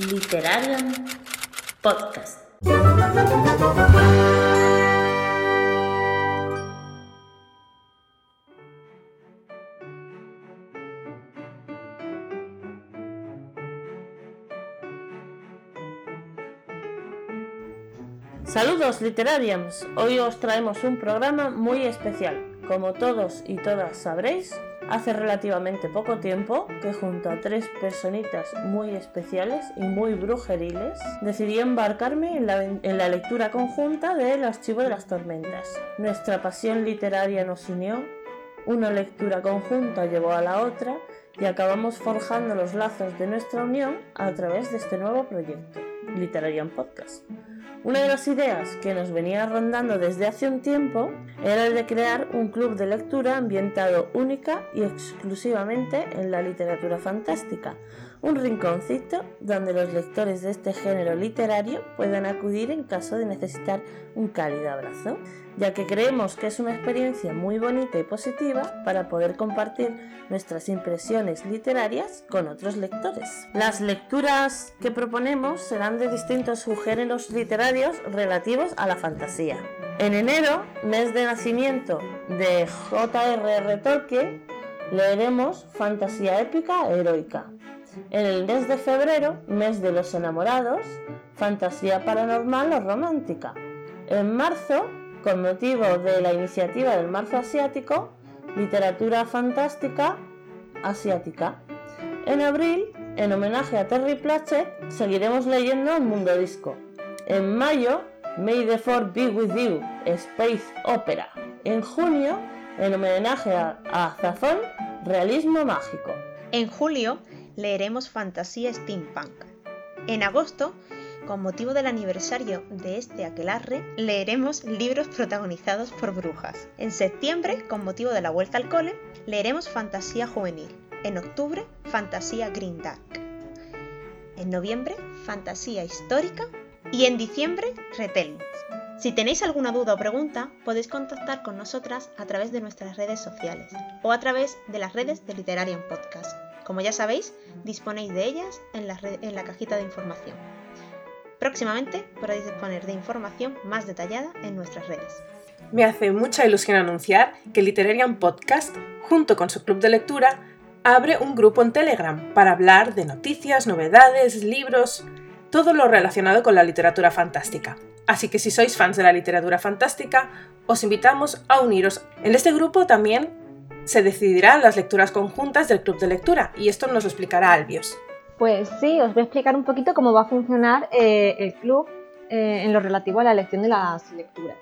Literarium Podcast. Saludos Literarians, hoy os traemos un programa muy especial. Como todos y todas sabréis, hace relativamente poco tiempo que junto a tres personitas muy especiales y muy brujeriles decidí embarcarme en la, en la lectura conjunta del Archivo de las Tormentas. Nuestra pasión literaria nos unió, una lectura conjunta llevó a la otra y acabamos forjando los lazos de nuestra unión a través de este nuevo proyecto, Literarian Podcast. Una de las ideas que nos venía rondando desde hace un tiempo era el de crear un club de lectura ambientado única y exclusivamente en la literatura fantástica, un rinconcito donde los lectores de este género literario puedan acudir en caso de necesitar un cálido abrazo, ya que creemos que es una experiencia muy bonita y positiva para poder compartir nuestras impresiones literarias con otros lectores. Las lecturas que proponemos serán de distintos subgéneros literarios relativos a la fantasía. En enero, mes de nacimiento de J.R.R. Tolkien, leeremos fantasía épica heroica. En el mes de febrero, mes de los enamorados, fantasía paranormal o romántica. En marzo, con motivo de la iniciativa del marzo asiático, literatura fantástica asiática. En abril, en homenaje a Terry Pratchett, seguiremos leyendo El Mundo Disco. En mayo, May the Fourth Be With You, Space Opera. En junio, en homenaje a, a Zafón, Realismo Mágico. En julio, leeremos fantasía steampunk. En agosto, con motivo del aniversario de este aquelarre, leeremos libros protagonizados por brujas. En septiembre, con motivo de la vuelta al cole, leeremos fantasía juvenil. En octubre, fantasía green dark. En noviembre, fantasía histórica. Y en diciembre, retellings. Si tenéis alguna duda o pregunta, podéis contactar con nosotras a través de nuestras redes sociales o a través de las redes de Literarian Podcast. Como ya sabéis, disponéis de ellas en la, en la cajita de información. Próximamente podréis disponer de información más detallada en nuestras redes. Me hace mucha ilusión anunciar que Literarian Podcast, junto con su club de lectura, abre un grupo en Telegram para hablar de noticias, novedades, libros, todo lo relacionado con la literatura fantástica. Así que si sois fans de la literatura fantástica, os invitamos a uniros. En este grupo también se decidirán las lecturas conjuntas del club de lectura y esto nos lo explicará Albios. Pues sí, os voy a explicar un poquito cómo va a funcionar eh, el club eh, en lo relativo a la elección de las lecturas.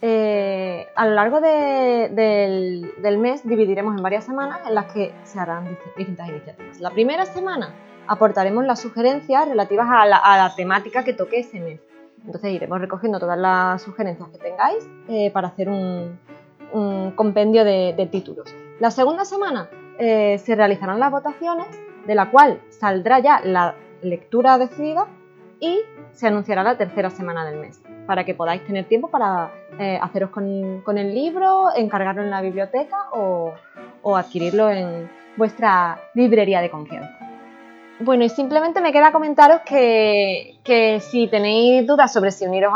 Eh, a lo largo de- del, del mes dividiremos en varias semanas en las que se harán distintas iniciativas. La primera semana aportaremos las sugerencias relativas a la, a la temática que toque ese mes. Entonces iremos recogiendo todas las sugerencias que tengáis eh, para hacer un, un compendio de, títulos. La segunda semana eh, se realizarán las votaciones, de la cual saldrá ya la lectura decidida y se anunciará la tercera semana del mes, para que podáis tener tiempo para eh, haceros con, el libro, encargarlo en la biblioteca o adquirirlo en vuestra librería de confianza. Bueno, y simplemente me queda comentaros que, que si tenéis dudas sobre si uniros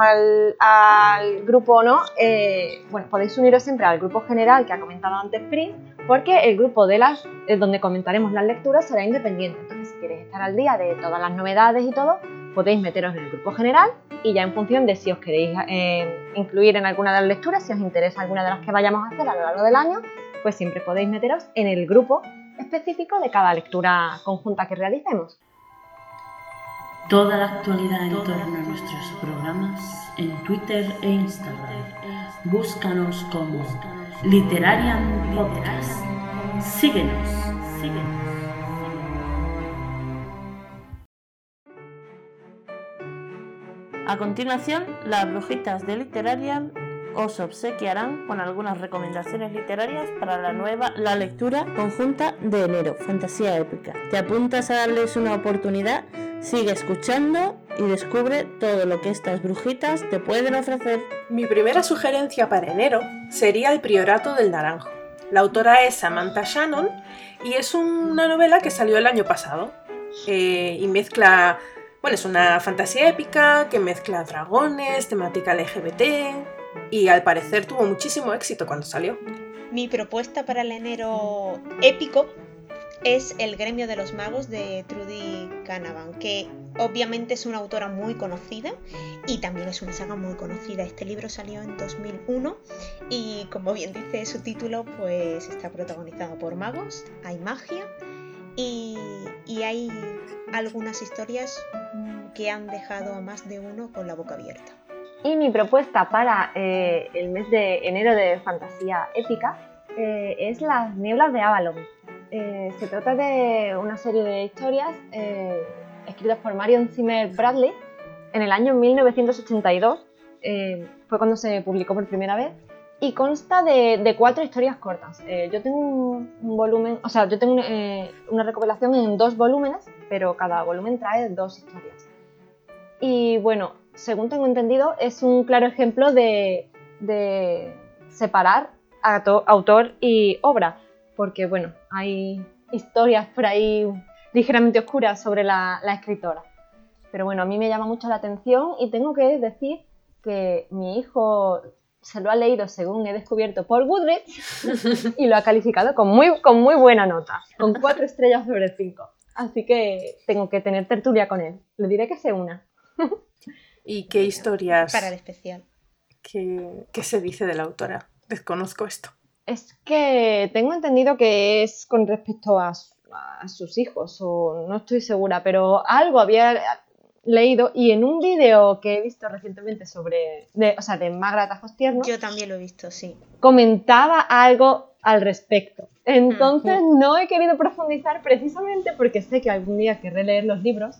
al, grupo o no, eh, bueno, podéis uniros siempre al grupo general que ha comentado antes Pris, porque el grupo de las eh, donde comentaremos las lecturas será independiente. Entonces, si queréis estar al día de todas las novedades y todo, podéis meteros en el grupo general y ya en función de si os queréis eh, incluir en alguna de las lecturas, si os interesa alguna de las que vayamos a hacer a lo largo del año, pues siempre podéis meteros en el grupo específico de cada lectura conjunta que realicemos. Toda la actualidad en torno a nuestros programas en Twitter e Instagram. Búscanos como Literarian Podcast. Síguenos, síguenos. A continuación, las brujitas de Literarian os obsequiarán con algunas recomendaciones literarias para la nueva la lectura conjunta de enero, fantasía épica. ¿Te apuntas a darles una oportunidad? Sigue escuchando y descubre todo lo que estas brujitas te pueden ofrecer. Mi primera sugerencia para enero sería El Priorato del Naranjo. La autora es Samantha Shannon y es una novela que salió el año pasado eh, y mezcla Bueno, es una fantasía épica que mezcla dragones, temática LGBT y al parecer tuvo muchísimo éxito cuando salió. Mi propuesta para el enero épico es El gremio de los magos de Trudy Canavan, que obviamente es una autora muy conocida y también es una saga muy conocida. Este libro salió en 2001 y como bien dice su título, pues está protagonizado por magos, hay magia y, y hay algunas historias que han dejado a más de uno con la boca abierta. Y mi propuesta para eh, el mes de enero de fantasía épica eh, es Las Nieblas de Avalon. Eh, se trata de una serie de historias escritas por Marion Zimmer Bradley en el año 1982. fue cuando se publicó por primera vez y consta de, cuatro historias cortas. yo tengo un, volumen, o sea, yo tengo una recopilación en dos volúmenes, pero cada volumen trae dos historias. Y bueno, según tengo entendido, es un claro ejemplo de, separar autor y obra, porque bueno, hay historias por ahí ligeramente oscuras sobre la, escritora. Pero bueno, a mí me llama mucho la atención y tengo que decir que mi hijo se lo ha leído según he descubierto por Goodreads y lo ha calificado con muy, con muy buena nota, con cuatro estrellas sobre cinco. Así que tengo que tener tertulia con él. Le diré que se una. ¿Y qué historias? Para el especial. ¿Qué, se dice de la autora? Desconozco esto. Es que tengo entendido que es con respecto a, sus hijos, o no estoy segura, pero algo había leído y en un vídeo que he visto recientemente sobre, de, o sea, de Magra Tajos Tiernos. Yo también lo he visto, sí. Comentaba algo al respecto. Entonces no he querido profundizar precisamente porque sé que algún día querré leer los libros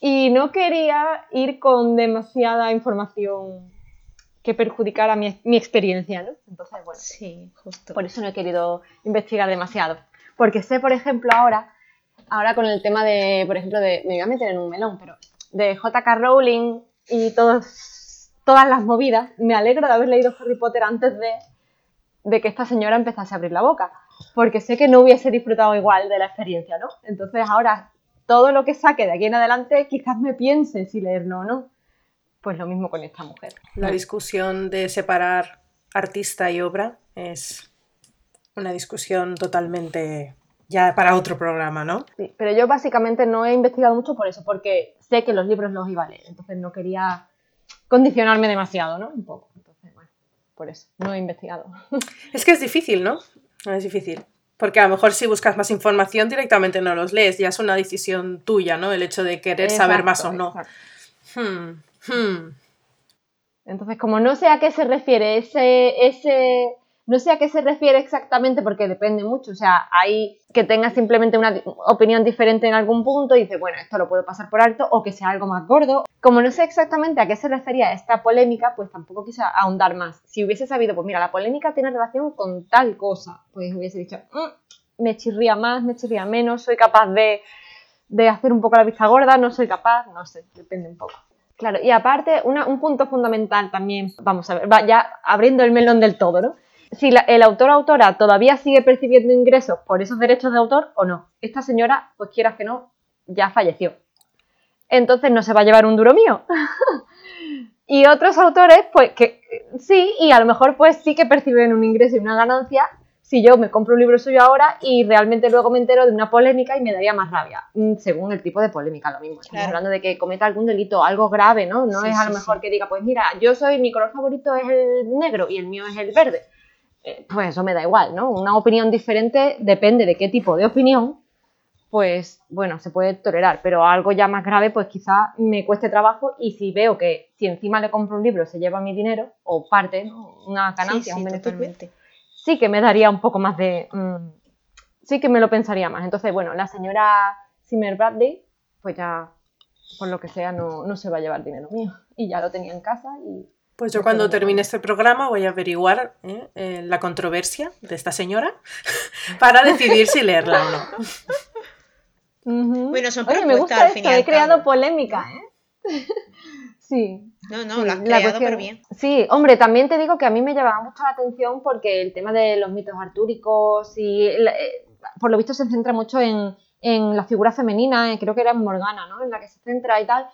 y no quería ir con demasiada información que perjudicara mi, mi experiencia, ¿no? Entonces, bueno, sí, justo. Por eso no he querido investigar demasiado. Porque sé, por ejemplo, ahora, ahora con el tema de, por ejemplo, de, me voy a meter en un melón, pero de J.K. Rowling y todos, todas las movidas, me alegro de haber leído Harry Potter antes de, de que esta señora empezase a abrir la boca. Porque sé que no hubiese disfrutado igual de la experiencia, ¿no? Entonces ahora todo lo que saque de aquí en adelante quizás me piense si leerlo o no. Pues lo mismo con esta mujer. La discusión de separar artista y obra es una discusión totalmente ya para otro programa, ¿no? Sí, pero yo básicamente no he investigado mucho por eso, porque sé que los libros los iba a leer, entonces no quería condicionarme demasiado, ¿no? Un poco. Entonces, bueno, por eso, no he investigado. Es que es difícil, ¿no? Es difícil. Porque a lo mejor si buscas más información directamente no los lees, ya es una decisión tuya, ¿no? El hecho de querer saber más o no. Hmm, hmm. Entonces, como no sé a qué se refiere ese, ese, no sé a qué se refiere exactamente porque depende mucho, o sea, hay que tenga simplemente una opinión diferente en algún punto y dice, bueno, esto lo puedo pasar por alto o que sea algo más gordo. Como no sé exactamente a qué se refería esta polémica, pues tampoco quise ahondar más. Si hubiese sabido, pues mira, la polémica tiene relación con tal cosa, pues hubiese dicho, mm, me chirría más, me chirría menos, soy capaz de, de hacer un poco la vista gorda, no soy capaz, no sé, depende un poco. Claro, y aparte, un punto fundamental también, vamos a ver, va ya abriendo el melón del todo, ¿no? Si el autor o autora todavía sigue percibiendo ingresos por esos derechos de autor o no. Esta señora, pues quieras que no, ya falleció entonces no se va a llevar un duro mío. y otros autores, pues que sí, y a lo mejor pues sí que perciben un ingreso y una ganancia si yo me compro un libro suyo ahora y realmente luego me entero de una polémica y me daría más rabia, mm, según el tipo de polémica, lo mismo. Estamos hablando de que cometa algún delito, algo grave, ¿no? No es a lo mejor que diga, pues mira, yo soy, mi color favorito es el negro y el mío es el verde. Pues eso me da igual, ¿no? Una opinión diferente depende de qué tipo de opinión pues bueno, se puede tolerar, pero algo ya más grave, pues quizá me cueste trabajo y si veo que si encima le compro un libro se lleva mi dinero o parte, una ganancia, un beneficio, sí que me daría un poco más de... Mm, sí que me lo pensaría más. Entonces, bueno, la señora Zimmer Bradley, pues ya, por lo que sea, no, no se va a llevar dinero mío. Y ya lo tenía en casa y pues yo cuando termine este programa voy a averiguar ¿eh? Eh, la controversia de esta señora para decidir si leerla o no. Bueno, son Oye, me gusta esto, he creado polémica, ¿eh? sí. No, no, lo has creado pero bien. Sí, hombre, también te digo que a mí me llamaba mucho la atención porque el tema de los mitos artúricos y eh, por lo visto se centra mucho en, en la figura femenina, creo que era en Morgana, ¿no? En la que se centra y tal,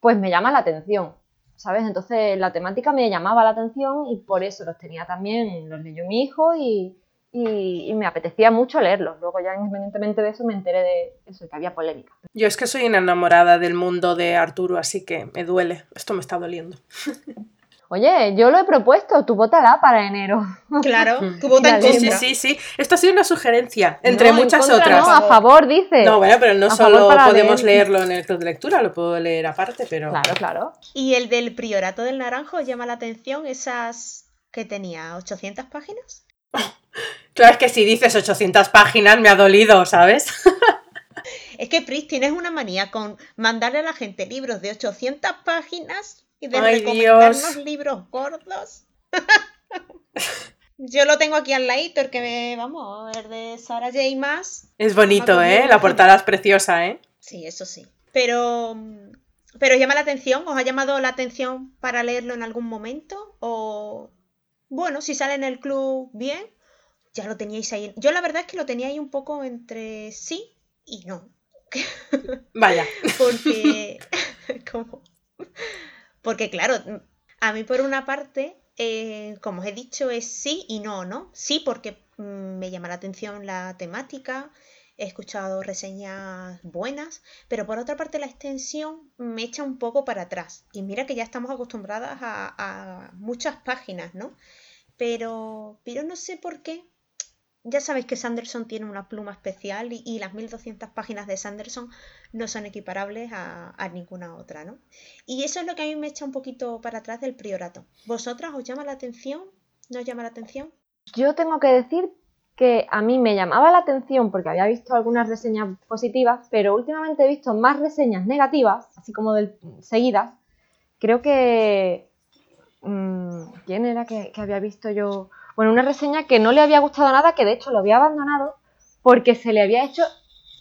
pues me llama la atención, ¿sabes? Entonces la temática me llamaba la atención y por eso los tenía también, los leyó mi hijo y, y, me apetecía mucho leerlos. Luego ya independientemente de eso me enteré de eso, que había polémica. Yo es que soy una enamorada del mundo de Arturo, así que me duele. Esto me está doliendo. Oye, yo lo he propuesto, tú vótala para enero. Claro, tú vota en contra. Sí, sí, sí. Esto ha sido una sugerencia, entre muchas otras. No, a favor, dice. No, bueno, pero no solo podemos leerlo en el club de lectura, lo puedo leer aparte, pero. Claro, claro. ¿Y el del Priorato del Naranjo llama la atención esas que tenía 800 páginas? claro, es que si dices 800 páginas me ha dolido, ¿sabes? es que Pris, tienes una manía con mandarle a la gente libros de 800 páginas y de recomendarnos libros gordos. Yo lo tengo aquí al ladito, el que me, vamos, ver de Sarah J. más. Es bonito, ¿eh? La portada es preciosa, ¿eh? Sí, eso sí. Pero, pero llama la atención, ¿os ha llamado la atención para leerlo en algún momento? O, bueno, si sale en el club, bien, ya lo teníais ahí. Yo la verdad es que lo tenía ahí un poco entre sí y no. Vaya. Porque, como, porque claro, a mí por una parte, eh, como os he dicho, es sí y no, ¿no? Sí porque mm, me llama la atención la temática, he escuchado reseñas buenas, pero por otra parte la extensión me echa un poco para atrás. Y mira que ya estamos acostumbradas a, a muchas páginas, ¿no? Pero, pero no sé por qué ya sabéis que Sanderson tiene una pluma especial y, las 1200 páginas de Sanderson no son equiparables a, ninguna otra, ¿no? Y eso es lo que a mí me echa un poquito para atrás del priorato. ¿Vosotras os llama la atención? ¿No os llama la atención? Yo tengo que decir que a mí me llamaba la atención porque había visto algunas reseñas positivas, pero últimamente he visto más reseñas negativas, así como seguidas. Creo que... Mm, ¿Quién era que había visto yo? Bueno, una reseña que no le había gustado nada, que de hecho lo había abandonado porque se le había hecho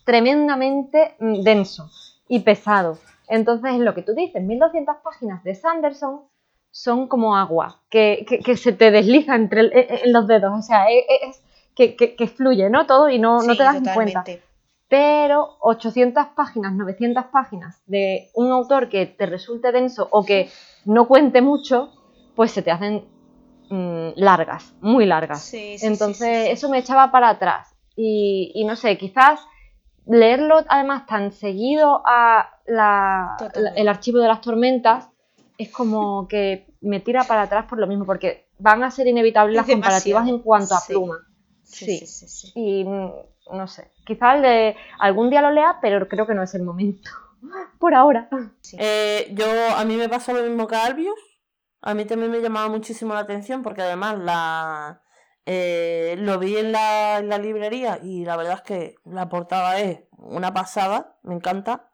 tremendamente mm, denso y pesado. Entonces, lo que tú dices, 1200 páginas de Sanderson son como agua, que, se te desliza entre e, e, en los dedos, o sea, e, es, que, fluye, ¿no? Todo y no, no te das cuenta. Pero 800 páginas, 900 páginas de un autor que te resulte denso o que no cuente mucho, pues se te hacen Mm, largas, muy largas. Entonces eso me echaba para atrás. Y, no sé, quizás leerlo además tan seguido a el archivo de las tormentas es como que me tira para atrás por lo mismo, porque van a ser inevitables las comparativas en cuanto a pluma. Sí, Y mm, no sé, quizás algún día lo lea, pero creo que no es el momento. por ahora. Eh, yo, a mí me pasa lo mismo que a Albius a mí también me llamaba muchísimo la atención porque además la eh, lo vi en la, librería y la verdad es que la portada es una pasada, me encanta,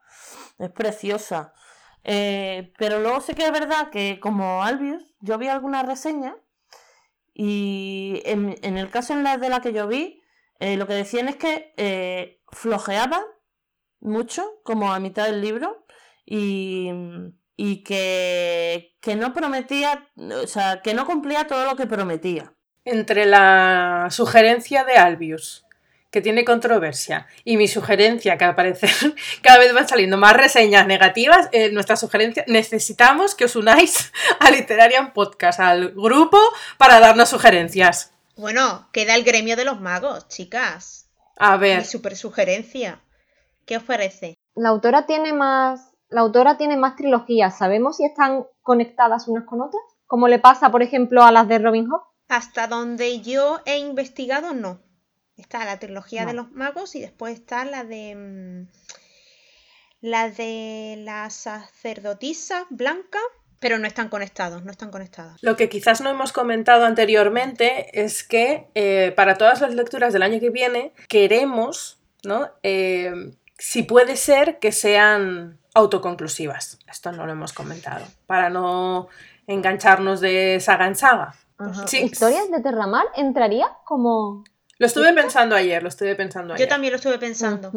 es preciosa. Eh, pero luego sé que es verdad que como Albius, yo vi alguna reseña y en, el caso en la de la que yo vi, eh, lo que decían es que flojeaba mucho, como a mitad del libro, y y que, que no prometía, o sea, que no cumplía todo lo que prometía. Entre la sugerencia de Albius, que tiene controversia, y mi sugerencia, que al parecer cada vez van saliendo más reseñas negativas, eh, nuestra sugerencia, necesitamos que os unáis a Literarian Podcast, al grupo, para darnos sugerencias. Bueno, queda el gremio de los magos, chicas. A ver. Mi super sugerencia. ¿Qué os parece? La autora tiene más la autora tiene más trilogías. ¿Sabemos si están conectadas unas con otras? ¿Como le pasa, por ejemplo, a las de Robin Hood? Hasta donde yo he investigado, no. Está la trilogía de los magos y después está la de. Mm, la de la sacerdotisa blanca, pero no están conectados, no están conectadas. Lo que quizás no hemos comentado anteriormente es que eh, para todas las lecturas del año que viene queremos, ¿no? Eh, si puede ser que sean autoconclusivas. Esto no lo hemos comentado. Para no engancharnos de saga en saga. ¿Historias de Terramar entraría como.? Lo estuve pensando ayer, lo estuve pensando ayer. Yo también lo estuve pensando.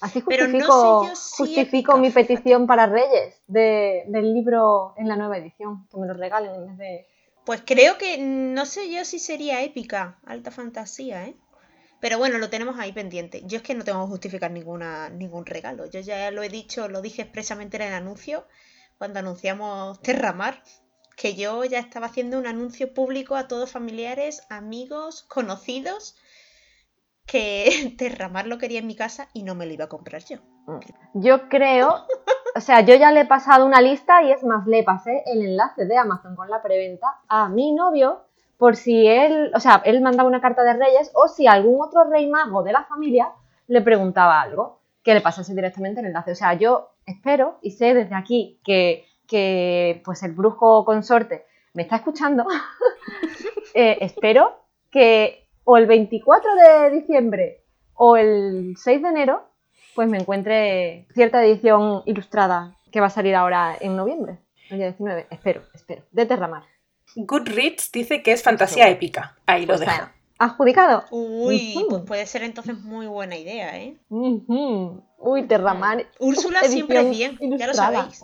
Así justifico, justifico mi petición para Reyes del libro en la nueva edición, que me lo regalen en vez de. Pues creo que no sé yo si sería épica, alta fantasía, ¿eh? Pero bueno, lo tenemos ahí pendiente. Yo es que no tengo que justificar ninguna, ningún regalo. Yo ya lo he dicho, lo dije expresamente en el anuncio, cuando anunciamos Terramar, que yo ya estaba haciendo un anuncio público a todos familiares, amigos, conocidos, que Terramar lo quería en mi casa y no me lo iba a comprar yo. Yo creo, o sea, yo ya le he pasado una lista y es más, le pasé el enlace de Amazon con la preventa a mi novio por si él, o sea, él mandaba una carta de reyes o si algún otro rey mago de la familia le preguntaba algo, que le pasase directamente el enlace. O sea, yo espero y sé desde aquí que, que pues el brujo consorte me está escuchando, eh, espero que o el 24 de diciembre o el 6 de enero pues me encuentre cierta edición ilustrada que va a salir ahora en noviembre, el día 19, espero, espero, de Terramar. Goodreads dice que es fantasía épica. Ahí lo dejo. ¿Adjudicado? Uy, pues puede ser entonces muy buena idea, ¿eh? Uy, Terramar. Úrsula siempre es bien, ya lo sabéis.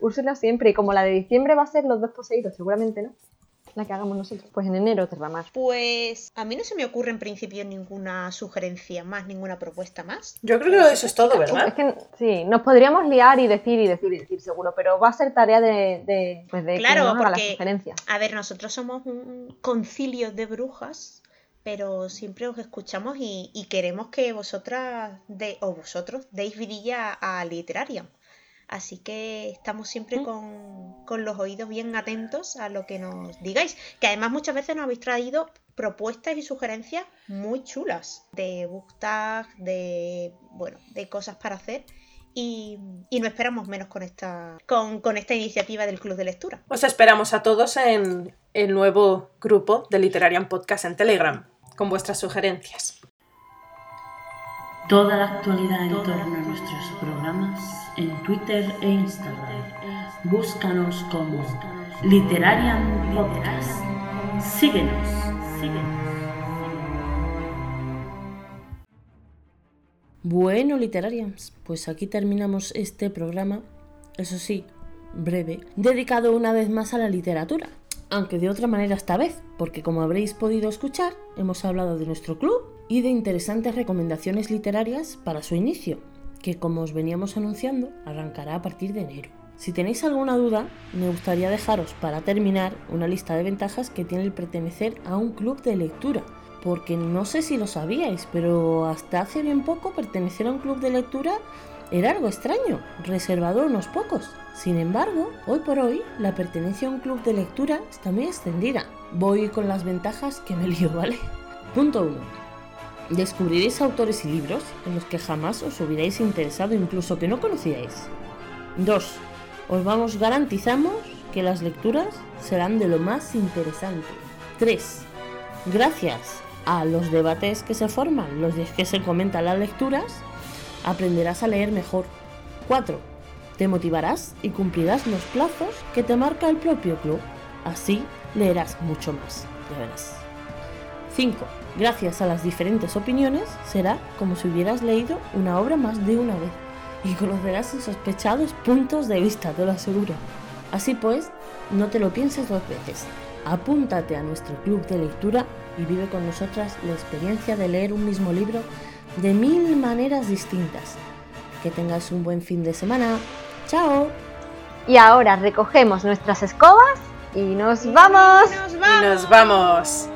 Úrsula siempre, y como la de diciembre va a ser los dos poseídos, seguramente no. La que hagamos nosotros. Pues en enero, Terramar. Pues a mí no se me ocurre en principio ninguna sugerencia más, ninguna propuesta más. Yo creo que eso es todo, Es ¿verdad? que sí, nos podríamos liar y decir y decir y decir seguro, pero va a ser tarea de, de, pues de Claro, porque- sugerencias. A ver, nosotros somos un concilio de brujas, pero siempre os escuchamos y, y queremos que vosotras de, o vosotros deis vidilla a literaria. Así que estamos siempre con, con los oídos bien atentos a lo que nos digáis. Que además muchas veces nos habéis traído propuestas y sugerencias muy chulas de book tag, de bueno, de cosas para hacer. Y, y no esperamos menos con esta, con, con esta iniciativa del Club de Lectura. Os esperamos a todos en el nuevo grupo de Literarian Podcast en Telegram con vuestras sugerencias. Toda la actualidad en torno a nuestros programas en Twitter e Instagram. Búscanos como Literarian Podcast. Síguenos, síguenos. Bueno, Literarians, pues aquí terminamos este programa, eso sí, breve, dedicado una vez más a la literatura. Aunque de otra manera esta vez, porque como habréis podido escuchar, hemos hablado de nuestro club y de interesantes recomendaciones literarias para su inicio, que como os veníamos anunciando, arrancará a partir de enero. Si tenéis alguna duda, me gustaría dejaros para terminar una lista de ventajas que tiene el pertenecer a un club de lectura, porque no sé si lo sabíais, pero hasta hace bien poco pertenecer a un club de lectura era algo extraño, reservado a unos pocos. Sin embargo, hoy por hoy, la pertenencia a un club de lectura está muy extendida. Voy con las ventajas que me lío, ¿vale? Punto 1. Descubriréis autores y libros en los que jamás os hubierais interesado, incluso que no conocíais. 2. Os vamos garantizamos que las lecturas serán de lo más interesante. 3. Gracias a los debates que se forman, los que se comentan las lecturas, aprenderás a leer mejor. 4. Te motivarás y cumplirás los plazos que te marca el propio club. Así leerás mucho más, ya verás. 5. Gracias a las diferentes opiniones, será como si hubieras leído una obra más de una vez y conocerás insospechados puntos de vista, te lo aseguro. Así pues, no te lo pienses dos veces. Apúntate a nuestro club de lectura y vive con nosotras la experiencia de leer un mismo libro de mil maneras distintas. Que tengas un buen fin de semana. ¡Chao! Y ahora recogemos nuestras escobas y nos vamos. ¡Nos Y nos vamos.